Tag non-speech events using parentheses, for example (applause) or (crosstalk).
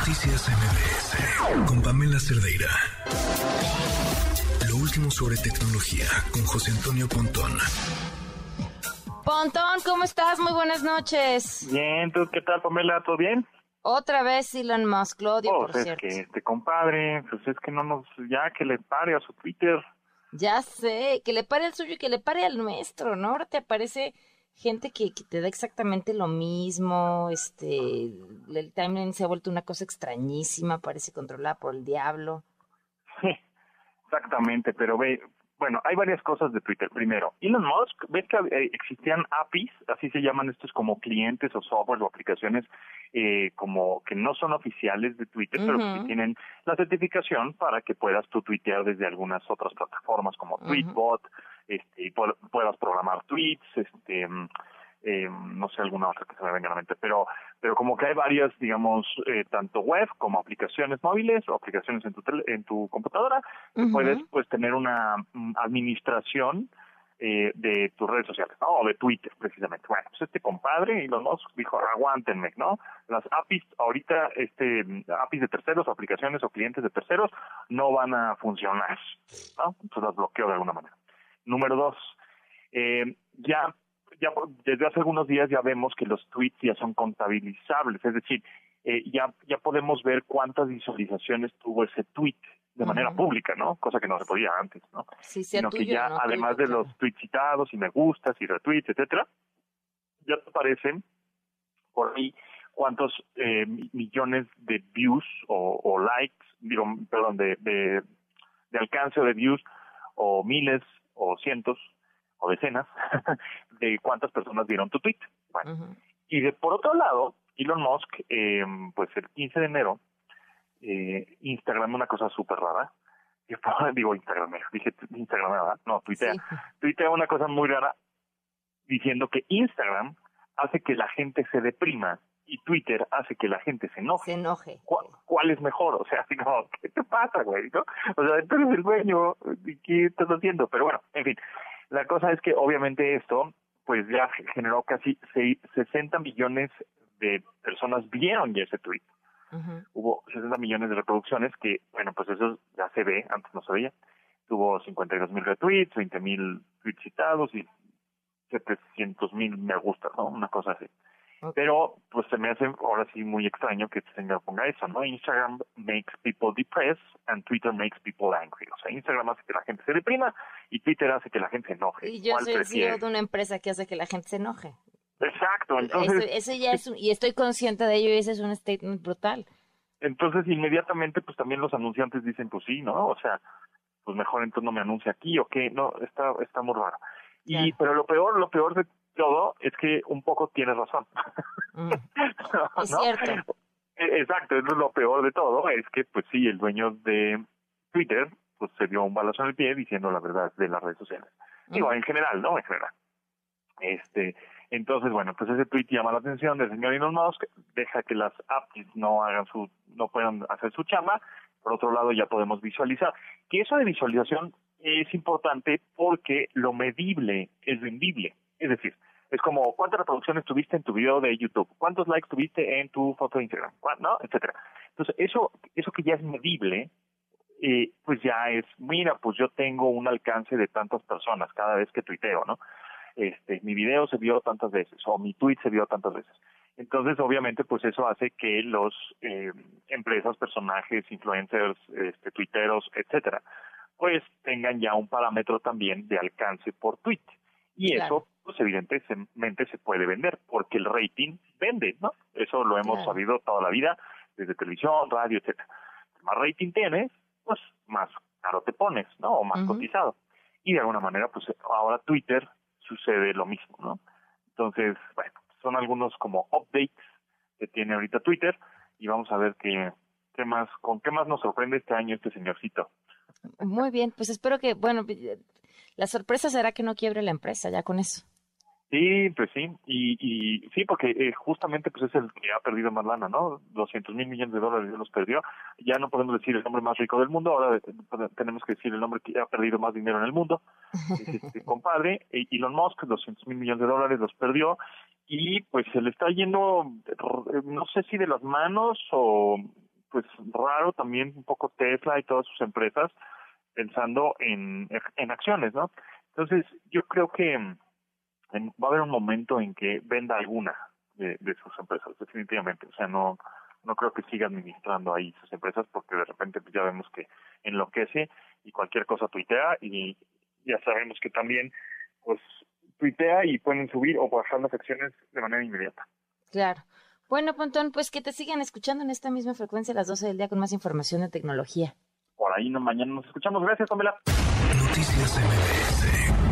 Noticias MBS con Pamela Cerdeira. Lo último sobre tecnología con José Antonio Pontón. Pontón, ¿cómo estás? Muy buenas noches. Bien, ¿tú qué tal, Pamela? ¿Todo bien? Otra vez Elon Musk, lo odio, Oh, por es cierto. que este compadre, pues es que no nos, ya que le pare a su Twitter. Ya sé, que le pare al suyo y que le pare al nuestro, ¿no? Ahora te aparece gente que, que te da exactamente lo mismo, este, el timeline se ha vuelto una cosa extrañísima, parece controlada por el diablo. Exactamente, pero ve, bueno, hay varias cosas de Twitter. Primero, Elon Musk, ves que eh, existían APIs, así se llaman estos como clientes o software o aplicaciones eh, como que no son oficiales de Twitter, pero que sí tienen la certificación para que puedas tú tuitear desde algunas otras plataformas como. Tweetbot, este, y pu- puedas programar tweets, este, eh, no sé alguna otra que se me venga a la mente, pero pero como que hay varias, digamos, eh, tanto web como aplicaciones móviles o aplicaciones en tu tele- en tu computadora, puedes pues tener una mm, administración eh, de tus redes sociales. O de Twitter, precisamente. Bueno, pues este compadre, Elon Musk, dijo, aguántenme, ¿no? Las APIs, ahorita, este, APIs de terceros, aplicaciones o clientes de terceros, no van a funcionar, ¿no? Entonces las bloqueo de alguna manera. Número dos, eh, ya, ya desde hace algunos días ya vemos que los tweets ya son contabilizables, es decir, eh, ya, ya podemos ver cuántas visualizaciones tuvo ese tweet de manera Ujú. pública, ¿no? Cosa que no se podía antes, ¿no? Sí, sea Sino que tuyo, ya, no además tuyo, de los claro. tweets citados y me gustas y retweets, etcétera, ya te aparecen por ahí cuántos eh, mi- millones de views o, o likes, digo, perdón, de, de, de alcance de views, o miles, o cientos, o decenas, (laughs) de cuántas personas vieron tu tweet. Bueno, Ujú. y de, por otro lado, Elon Musk, eh, pues el 15 de enero, eh, Instagram una cosa súper rara. fue- (laughs) Digo Instagram, dije Instagram, ¿verdad? No, tuitea. Sí. Tuitea una cosa muy rara diciendo que Instagram hace que la gente se deprima y Twitter hace que la gente se Se enoje. enoje. ¿Cuál, cuál es mejor? O sea, (laughs) así como, ¿qué te pasa, güey? ¿No? O sea, tú eres el dueño, ¿y ¿qué estás haciendo? Pero bueno, en fin, la cosa es que obviamente esto, pues ya generó casi seis- 60 millones de personas vieron ya ese tweet. Ujú. Hubo 60 millones de reproducciones que, bueno, pues eso ya se ve, antes no se veía. Tuvo 52 mil retweets, 20 mil tweets citados y 700 mil me gusta, ¿no? Una cosa así. Ok. Pero, pues se me hace ahora sí muy extraño que este señor ponga eso, ¿no? Instagram makes people depressed and Twitter makes people angry. O sea, Instagram hace que la gente se deprima y Twitter hace que la gente se enoje. Y yo ¿Cuál soy el prefiere? CEO de una empresa que hace que la gente se enoje. Exacto, entonces... eso, eso ya es, un- y estoy consciente de ello y ese es un statement brutal. Entonces, inmediatamente, pues también los anunciantes dicen, pues sí, ¿no? O sea, pues mejor entonces no me anuncia aquí o qué, no, está, está muy raro. Y, pero lo peor, lo peor de todo es que un poco tienes razón. Mm. (laughs) Es cierto. Eh, Exacto, eso es lo peor de todo, es que pues sí, el dueño de Twitter, pues se dio un balazo en el pie diciendo la verdad de las redes sociales. Digo, Ujú. en general, ¿no? En general. Este, entonces, bueno, pues ese tweet llama la atención del señor Elon Musk, deja que las apps no hagan su, no puedan hacer su chamba. Por otro lado, ya podemos visualizar. Que eso de visualización es importante porque lo medible es vendible. Es decir, es como cuántas reproducciones tuviste en tu video de YouTube, cuántos likes tuviste en tu foto de Instagram, ¿no? Etcétera. Entonces, eso, eso que ya es medible, eh, pues ya es, mira, pues yo tengo un alcance de tantas personas cada vez que tuiteo, ¿no? Este, mi video se vio tantas veces o mi tweet se vio tantas veces. Entonces, obviamente, pues eso hace que los eh, empresas, personajes, influencers, este, tuiteros, etcétera, pues tengan ya un parámetro también de alcance por tweet. Y Claro. eso, pues evidentemente se puede vender, porque el rating vende, ¿no? Eso lo hemos Claro. sabido toda la vida, desde televisión, radio, etcétera. Más rating tienes, pues más caro te pones, ¿no? O más cotizado. Y de alguna manera, pues ahora Twitter sucede lo mismo, ¿no? Entonces, bueno, son algunos como updates que tiene ahorita Twitter y vamos a ver qué, qué más, con qué más nos sorprende este año este señorcito. Muy bien, pues espero que, bueno, la sorpresa será que no quiebre la empresa, ya con eso. Sí, pues sí, y, y sí, porque eh, justamente pues es el que ha perdido más lana, ¿no? 200 mil millones de dólares ya los perdió. Ya no podemos decir el hombre más rico del mundo, ahora eh, tenemos que decir el hombre que ha perdido más dinero en el mundo. Es este (laughs) compadre, eh, Elon Musk, 200 mil millones de dólares los perdió y pues se le está yendo, eh, no sé si de las manos o pues raro también un poco Tesla y todas sus empresas pensando en, en acciones, ¿no? Entonces, yo creo que va a haber un momento en que venda alguna de, de sus empresas, definitivamente. O sea, no no creo que siga administrando ahí sus empresas porque de repente pues, ya vemos que enloquece y cualquier cosa tuitea y ya sabemos que también pues tuitea y pueden subir o bajar las acciones de manera inmediata. Claro. Bueno, Pontón, pues que te sigan escuchando en esta misma frecuencia a las 12 del día con más información de tecnología. Por ahí no, mañana nos escuchamos. Gracias, Pamela. Noticias MBS